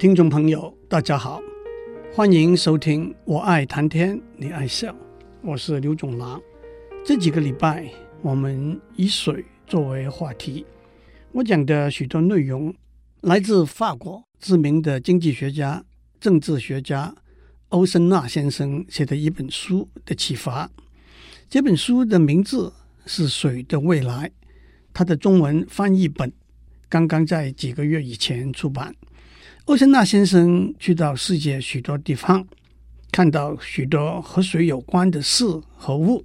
听众朋友，大家好，欢迎收听《我爱谈天，你爱笑》，我是刘总郎。这几个礼拜，我们以水作为话题，我讲的许多内容来自法国知名的经济学家、政治学家欧森纳先生写的一本书的启发。这本书的名字是《水的未来》，它的中文翻译本刚刚在几个月以前出版。欧森纳先生去到世界许多地方，看到许多和水有关的事和物，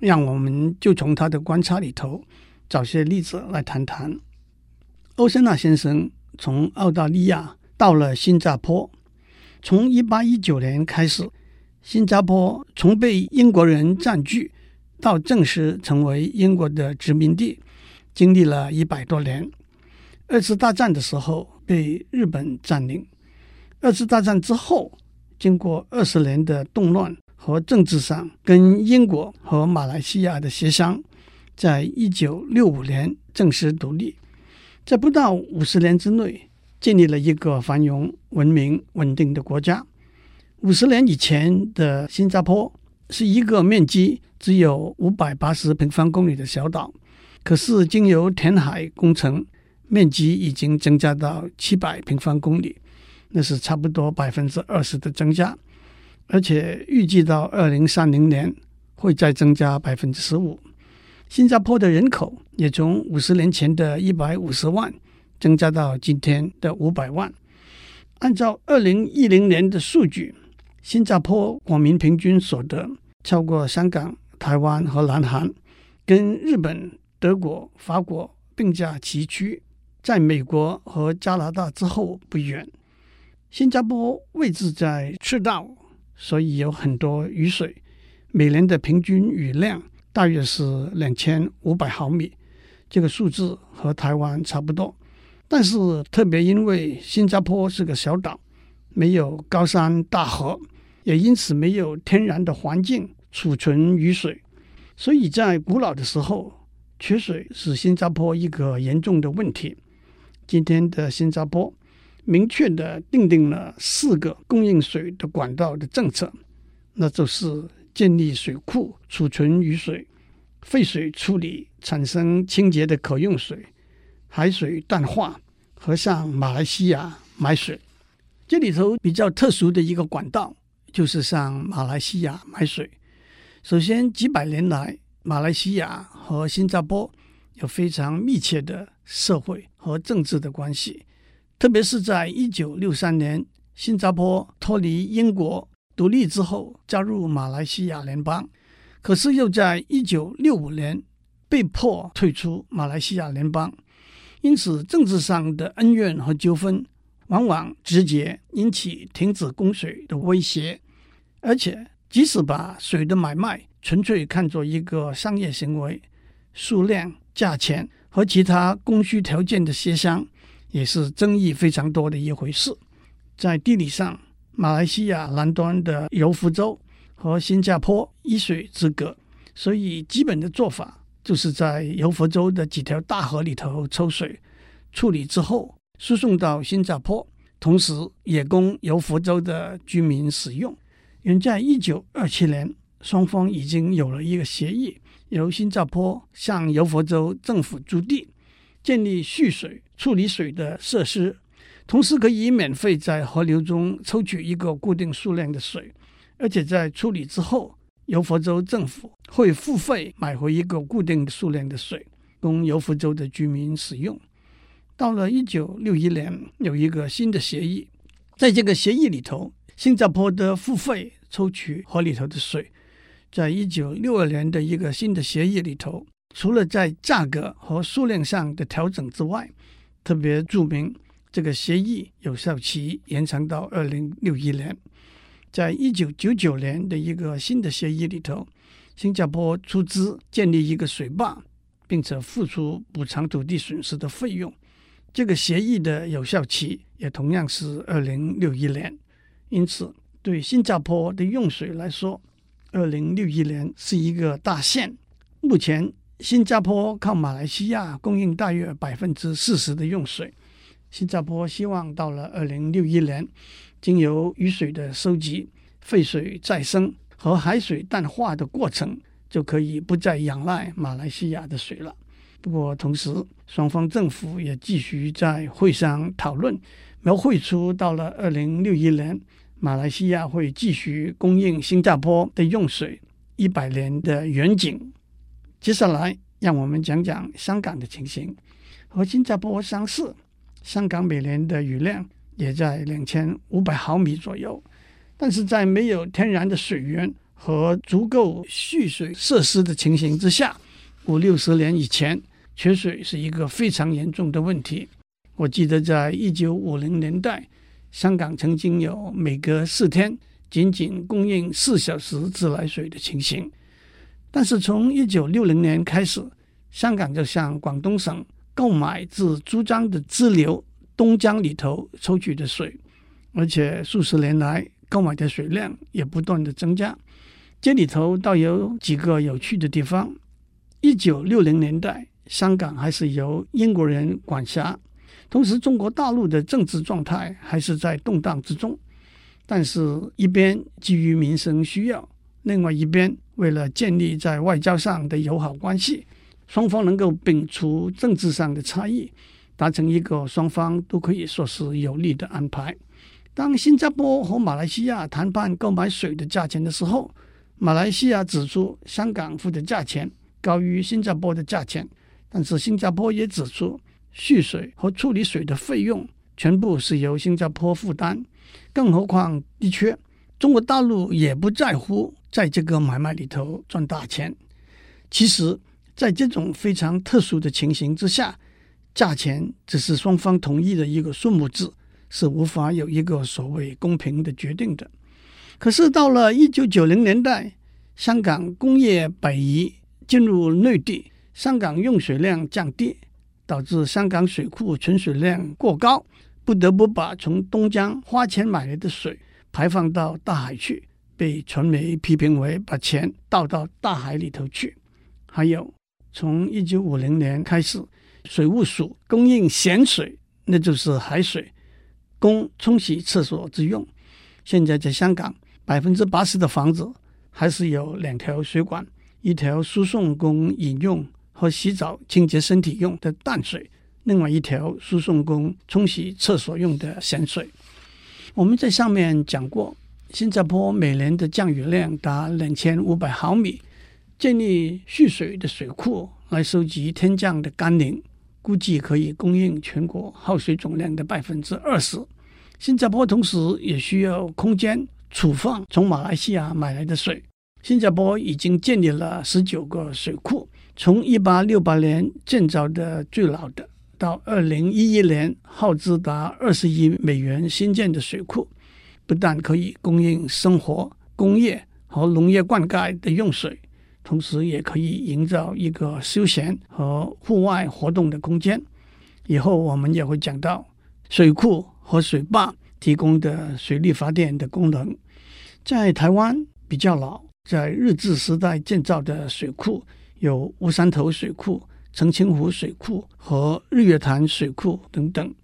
让我们就从他的观察里头找些例子来谈谈。欧森纳先生从澳大利亚到了新加坡，从一八一九年开始。新加坡从被英国人占据到正式成为英国的殖民地，经历了一百多年。二次大战的时候被日本占领。二次大战之后，经过二十年的动乱和政治上跟英国和马来西亚的协商，在一九六五年正式独立，在不到五十年之内建立了一个繁荣、文明、稳定的国家。五十年以前的新加坡是一个面积只有五百八十平方公里的小岛，可是经由填海工程，面积已经增加到七百平方公里，那是差不多百分之二十的增加，而且预计到二零三零年会再增加百分之十五。新加坡的人口也从五十年前的一百五十万增加到今天的五百万。按照二零一零年的数据。新加坡国民平均所得超过香港、台湾和南韩，跟日本、德国、法国并驾齐驱，在美国和加拿大之后不远。新加坡位置在赤道，所以有很多雨水，每年的平均雨量大约是两千五百毫米，这个数字和台湾差不多。但是特别因为新加坡是个小岛，没有高山大河。也因此没有天然的环境储存雨水，所以在古老的时候，缺水是新加坡一个严重的问题。今天的新加坡明确的订定了四个供应水的管道的政策，那就是建立水库储存雨水、废水处理产生清洁的可用水、海水淡化和向马来西亚买水。这里头比较特殊的一个管道。就是向马来西亚买水。首先，几百年来，马来西亚和新加坡有非常密切的社会和政治的关系。特别是在一九六三年，新加坡脱离英国独立之后，加入马来西亚联邦，可是又在一九六五年被迫退出马来西亚联邦。因此，政治上的恩怨和纠纷，往往直接引起停止供水的威胁。而且，即使把水的买卖纯粹看作一个商业行为，数量、价钱和其他供需条件的协商，也是争议非常多的一回事。在地理上，马来西亚南端的柔佛州和新加坡一水之隔，所以基本的做法就是在柔佛州的几条大河里头抽水，处理之后输送到新加坡，同时也供柔佛州的居民使用。远在一九二七年，双方已经有了一个协议，由新加坡向柔佛州政府租地，建立蓄水处理水的设施，同时可以免费在河流中抽取一个固定数量的水，而且在处理之后，柔佛州政府会付费买回一个固定数量的水，供柔佛州的居民使用。到了一九六一年，有一个新的协议，在这个协议里头。新加坡的付费抽取河里头的水，在一九六二年的一个新的协议里头，除了在价格和数量上的调整之外，特别注明这个协议有效期延长到二零六一年。在一九九九年的一个新的协议里头，新加坡出资建立一个水坝，并且付出补偿土地损失的费用。这个协议的有效期也同样是二零六一年。因此，对新加坡的用水来说，二零六一年是一个大限。目前，新加坡靠马来西亚供应大约百分之四十的用水，新加坡希望到了二零六一年，经由雨水的收集、废水再生和海水淡化的过程，就可以不再仰赖马来西亚的水了。不过，同时双方政府也继续在会上讨论，描绘出到了二零六一年，马来西亚会继续供应新加坡的用水一百年的远景。接下来，让我们讲讲香港的情形。和新加坡相似，香港每年的雨量也在两千五百毫米左右，但是在没有天然的水源和足够蓄水设施的情形之下，五六十年以前。缺水是一个非常严重的问题。我记得在一九五零年代，香港曾经有每隔四天仅仅供应四小时自来水的情形。但是从一九六零年开始，香港就向广东省购买自珠江的支流东江里头抽取的水，而且数十年来购买的水量也不断的增加。这里头倒有几个有趣的地方。一九六零年代，香港还是由英国人管辖，同时中国大陆的政治状态还是在动荡之中。但是，一边基于民生需要，另外一边为了建立在外交上的友好关系，双方能够摒除政治上的差异，达成一个双方都可以说是有利的安排。当新加坡和马来西亚谈判购买水的价钱的时候，马来西亚指出香港付的价钱高于新加坡的价钱。但是新加坡也指出，蓄水和处理水的费用全部是由新加坡负担。更何况，的确，中国大陆也不在乎在这个买卖里头赚大钱。其实，在这种非常特殊的情形之下，价钱只是双方同意的一个数目字，是无法有一个所谓公平的决定的。可是到了一九九零年代，香港工业北移进入内地。香港用水量降低，导致香港水库存水量过高，不得不把从东江花钱买来的水排放到大海去，被传媒批评为把钱倒到大海里头去。还有，从一九五零年开始，水务署供应咸水，那就是海水，供冲洗厕所之用。现在在香港，百分之八十的房子还是有两条水管，一条输送供饮用。和洗澡、清洁身体用的淡水，另外一条输送供冲洗厕所用的咸水。我们在上面讲过，新加坡每年的降雨量达两千五百毫米，建立蓄水的水库来收集天降的甘霖，估计可以供应全国耗水总量的百分之二十。新加坡同时也需要空间储放从马来西亚买来的水。新加坡已经建立了十九个水库。从一八六八年建造的最老的，到二零一一年耗资达二十亿美元新建的水库，不但可以供应生活、工业和农业灌溉的用水，同时也可以营造一个休闲和户外活动的空间。以后我们也会讲到水库和水坝提供的水力发电的功能。在台湾比较老，在日治时代建造的水库。有乌山头水库、澄清湖水库和日月潭水库等等。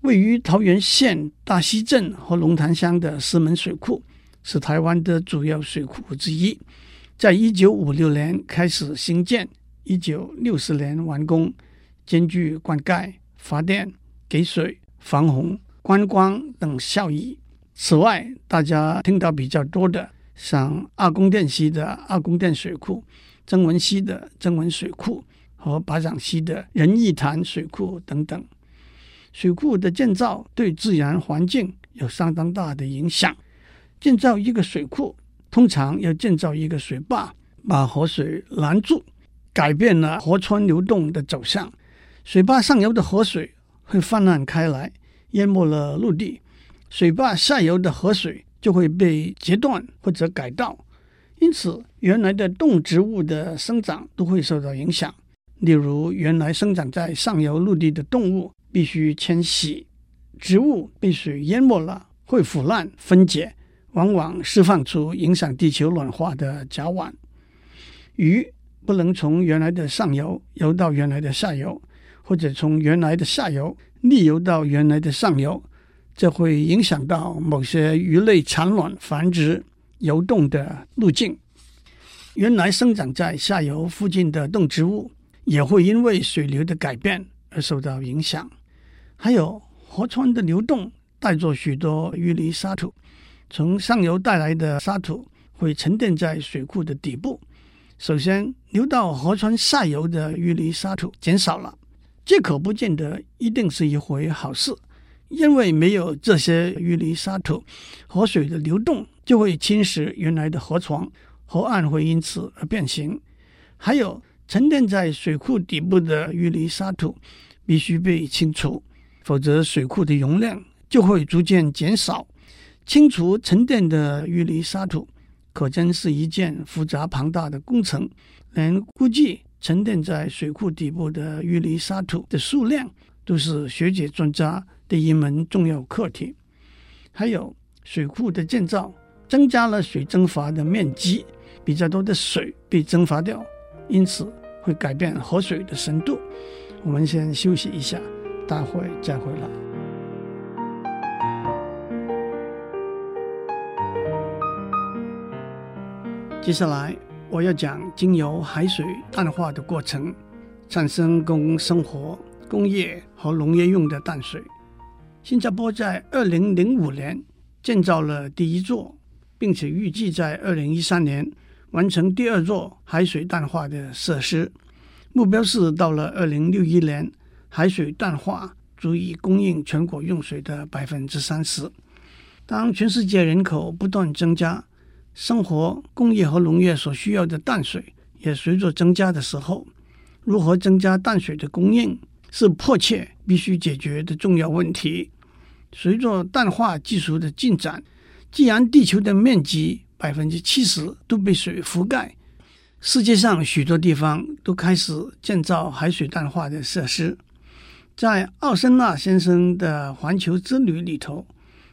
位于桃园县大溪镇和龙潭乡的石门水库是台湾的主要水库之一，在一九五六年开始兴建，一九六四年完工，兼具灌溉、发电、给水、防洪、观光等效益。此外，大家听到比较多的，像阿公殿溪的阿公殿水库。曾文溪的曾文水库和巴掌溪的仁义潭水库等等，水库的建造对自然环境有相当大的影响。建造一个水库，通常要建造一个水坝，把河水拦住，改变了河川流动的走向。水坝上游的河水会泛滥开来，淹没了陆地；水坝下游的河水就会被截断或者改道。因此，原来的动植物的生长都会受到影响。例如，原来生长在上游陆地的动物必须迁徙，植物被水淹没了，会腐烂分解，往往释放出影响地球暖化的甲烷。鱼不能从原来的上游游到原来的下游，或者从原来的下游逆游到原来的上游，这会影响到某些鱼类产卵繁殖游动的路径。原来生长在下游附近的动植物也会因为水流的改变而受到影响。还有河川的流动带着许多淤泥沙土，从上游带来的沙土会沉淀在水库的底部。首先，流到河川下游的淤泥沙土减少了。这可不见得一定是一回好事，因为没有这些淤泥沙土，河水的流动就会侵蚀原来的河床，河岸会因此而变形。还有沉淀在水库底部的淤泥沙土必须被清除，否则水库的容量就会逐渐减少。清除沉淀的淤泥沙土可真是一件复杂庞大的工程，连估计。沉淀在水库底部的淤泥沙土的数量，都是学界专家的一门重要课题。还有水库的建造，增加了水蒸发的面积，比较多的水被蒸发掉，因此会改变河水的深度。我们先休息一下，待会再回来。接下来。我要讲经由海水淡化的过程，产生供生活、工业和农业用的淡水。新加坡在二零零五年建造了第一座，并且预计在二零一三年完成第二座海水淡化的设施。目标是到了二零六一年，海水淡化足以供应全国用水的百分之三十。当全世界人口不断增加，生活、工业和农业所需要的淡水也随着增加的时候，如何增加淡水的供应是迫切必须解决的重要问题。随着淡化技术的进展，既然地球的面积百分之七十都被水覆盖，世界上许多地方都开始建造海水淡化的设施。在奥森纳先生的环球之旅里头，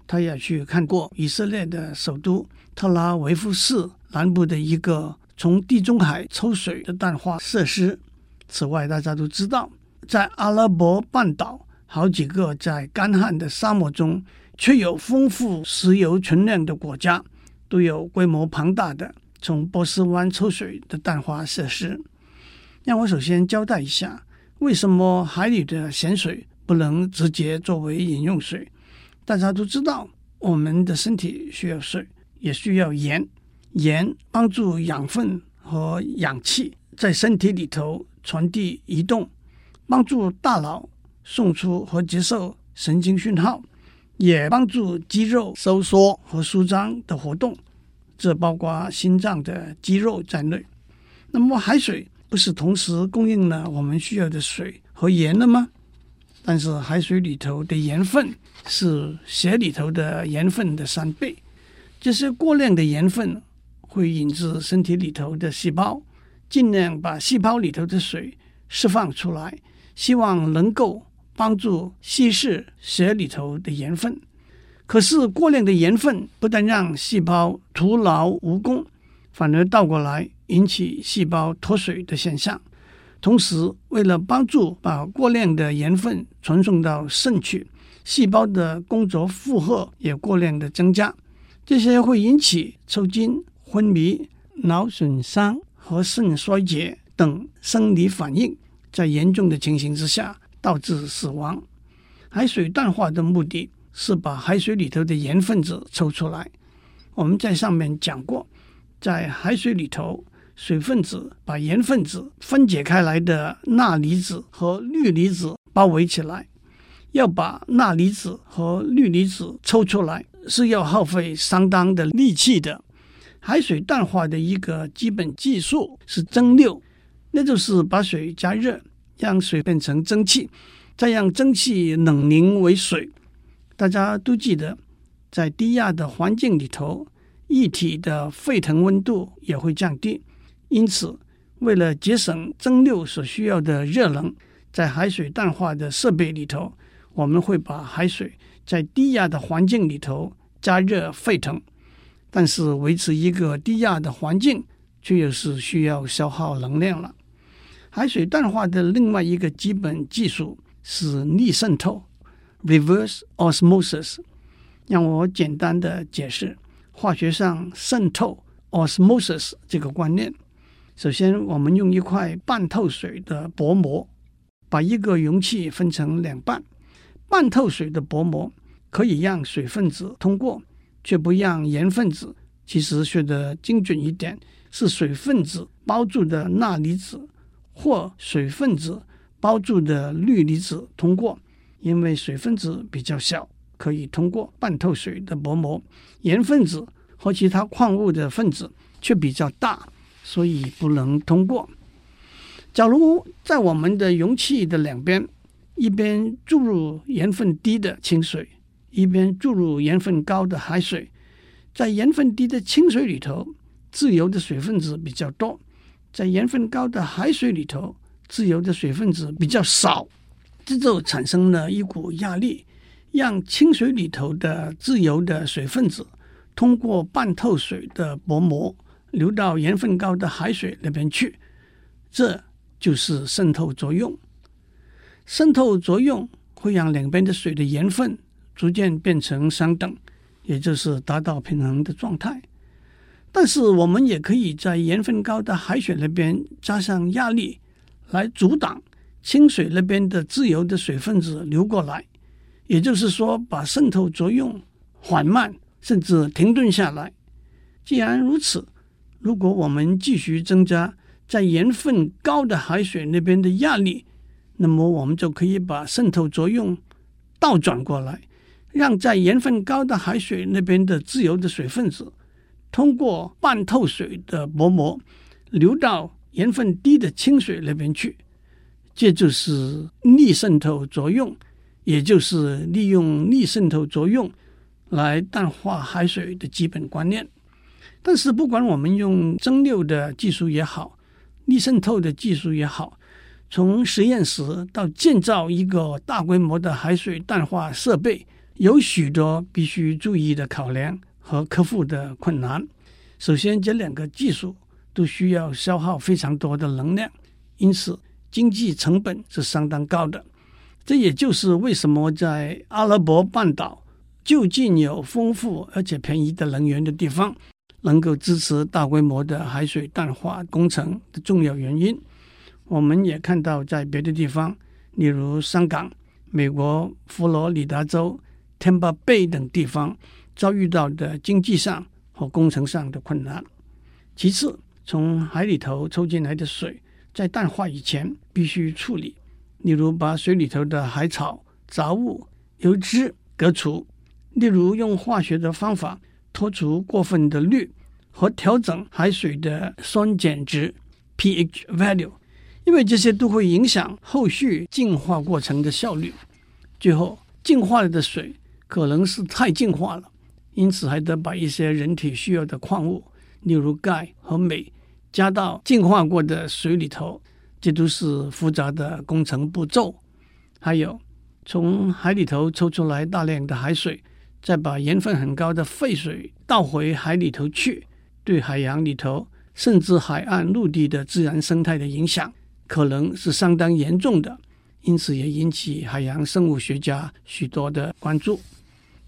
他也去看过以色列的首都。特拉维夫市南部的一个从地中海抽水的淡化设施。此外，大家都知道，在阿拉伯半岛好几个在干旱的沙漠中却有丰富石油存量的国家，都有规模庞大的从波斯湾抽水的淡化设施。让我首先交代一下，为什么海里的咸水不能直接作为饮用水？大家都知道，我们的身体需要水。也需要盐，盐帮助养分和氧气在身体里头传递移动，帮助大脑送出和接受神经讯号，也帮助肌肉收缩和舒张的活动，这包括心脏的肌肉在内。那么海水不是同时供应了我们需要的水和盐了吗？但是海水里头的盐分是血里头的盐分的三倍。这些过量的盐分会引致身体里头的细胞尽量把细胞里头的水释放出来，希望能够帮助稀释血里头的盐分。可是过量的盐分不但让细胞徒劳无功，反而倒过来引起细胞脱水的现象。同时，为了帮助把过量的盐分传送到肾去，细胞的工作负荷也过量的增加。这些会引起抽筋、昏迷、脑损伤和肾衰竭等生理反应，在严重的情形之下导致死亡。海水淡化的目的是把海水里头的盐分子抽出来。我们在上面讲过，在海水里头，水分子把盐分子分解开来的钠离子和氯离子包围起来，要把钠离子和氯离子抽出来。是要耗费相当的力气的。海水淡化的一个基本技术是蒸馏，那就是把水加热，让水变成蒸汽，再让蒸汽冷凝为水。大家都记得，在低压的环境里头，液体的沸腾温度也会降低。因此，为了节省蒸馏所需要的热能，在海水淡化的设备里头，我们会把海水。在低压的环境里头加热沸腾，但是维持一个低压的环境，却又是需要消耗能量了。海水淡化的另外一个基本技术是逆渗透 reverse osmosis。让我简单的解释化学上渗透 osmosis 这个观念。首先，我们用一块半透水的薄膜，把一个容器分成两半。半透水的薄膜可以让水分子通过，却不让盐分子。其实说的精准一点，是水分子包住的钠离子或水分子包住的氯离子通过，因为水分子比较小，可以通过半透水的薄膜。盐分子和其他矿物的分子却比较大。所以不能通过。假如在我们的容器的两边，一边注入盐分低的清水，一边注入盐分高的海水，在盐分低的清水里头，自由的水分子比较多；在盐分高的海水里头，自由的水分子比较少。这就产生了一股压力，让清水里头的自由的水分子通过半透水的薄膜。流到盐分高的海水那边去，这就是渗透作用。渗透作用会让两边的水的盐分逐渐变成相等，也就是达到平衡的状态。但是我们也可以在盐分高的海水那边加上压力，来阻挡清水那边的自由的水分子流过来。也就是说，把渗透作用缓慢甚至停顿下来。既然如此，如果我们继续增加在盐分高的海水那边的压力，那么我们就可以把渗透作用倒转过来，让在盐分高的海水那边的自由的水分子通过半透水的薄膜流到盐分低的清水那边去。这就是逆渗透作用，也就是利用逆渗透作用来淡化海水的基本观念。但是，不管我们用蒸馏的技术也好，逆渗透的技术也好，从实验室到建造一个大规模的海水淡化设备，有许多必须注意的考量和克服的困难。首先，这两个技术都需要消耗非常多的能量，因此经济成本是相当高的。这也就是为什么在阿拉伯半岛就近有丰富而且便宜的能源的地方。能够支持大规模的海水淡化工程的重要原因，我们也看到在别的地方，例如香港、美国佛罗里达州、天巴贝等地方遭遇到的经济上和工程上的困难。其次，从海里头抽进来的水，在淡化以前必须处理，例如把水里头的海草、杂物、油脂隔除，例如用化学的方法。脱除过分的氯和调整海水的酸碱值 pH value，因为这些都会影响后续净化过程的效率。最后，净化了的水可能是太净化了，因此还得把一些人体需要的矿物，例如钙和镁，加到净化过的水里头。这都是复杂的工程步骤。还有，从海里头抽出来大量的海水。再把盐分很高的废水倒回海里头去，对海洋里头甚至海岸陆地的自然生态的影响可能是相当严重的，因此也引起海洋生物学家许多的关注。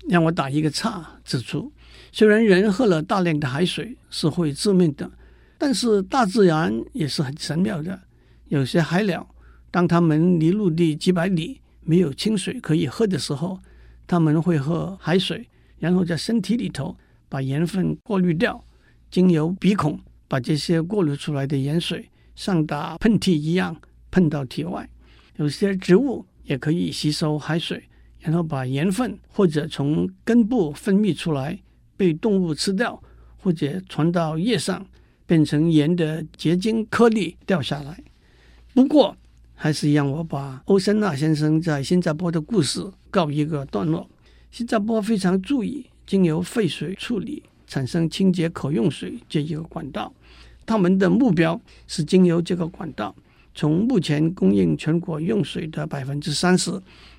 让我打一个岔，指出，虽然人喝了大量的海水是会致命的，但是大自然也是很神妙的。有些海鸟，当它们离陆地几百里没有清水可以喝的时候，他们会喝海水，然后在身体里头把盐分过滤掉，经由鼻孔把这些过滤出来的盐水像打喷嚏一样喷到体外。有些植物也可以吸收海水，然后把盐分或者从根部分泌出来被动物吃掉，或者传到叶上变成盐的结晶颗粒掉下来。不过，还是让我把欧森纳先生在新加坡的故事。告一个段落。新加坡非常注意经由废水处理产生清洁可用水这一个管道，他们的目标是经由这个管道，从目前供应全国用水的百分之三十，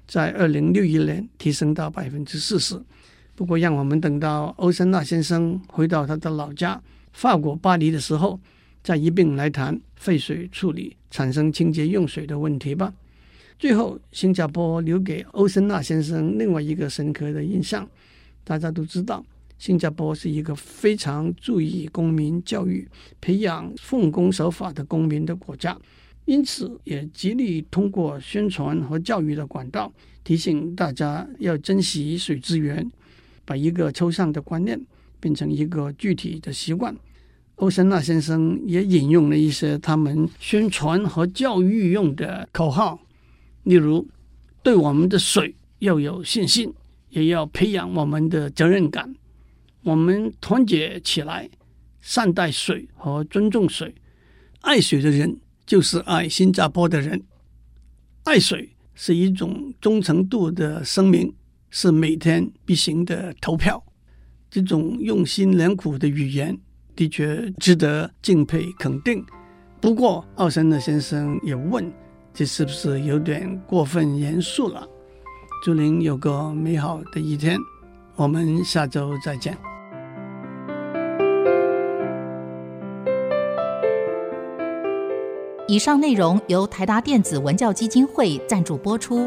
在二零六一年提升到百分之四十。不过，让我们等到欧森纳先生回到他的老家法国巴黎的时候，再一并来谈废水处理产生清洁用水的问题吧。最后，新加坡留给欧森纳先生另外一个深刻的印象。大家都知道，新加坡是一个非常注意公民教育、培养奉公守法的公民的国家，因此也极力通过宣传和教育的管道，提醒大家要珍惜水资源，把一个抽象的观念变成一个具体的习惯。欧森纳先生也引用了一些他们宣传和教育用的口号。例如，对我们的水要有信心，也要培养我们的责任感。我们团结起来，善待水和尊重水。爱水的人就是爱新加坡的人。爱水是一种忠诚度的声明，是每天必行的投票。这种用心良苦的语言，的确值得敬佩肯定。不过，奥森的先生也问。这是不是有点过分严肃了？祝您有个美好的一天，我们下周再见。以上内容由台达电子文教基金会赞助播出。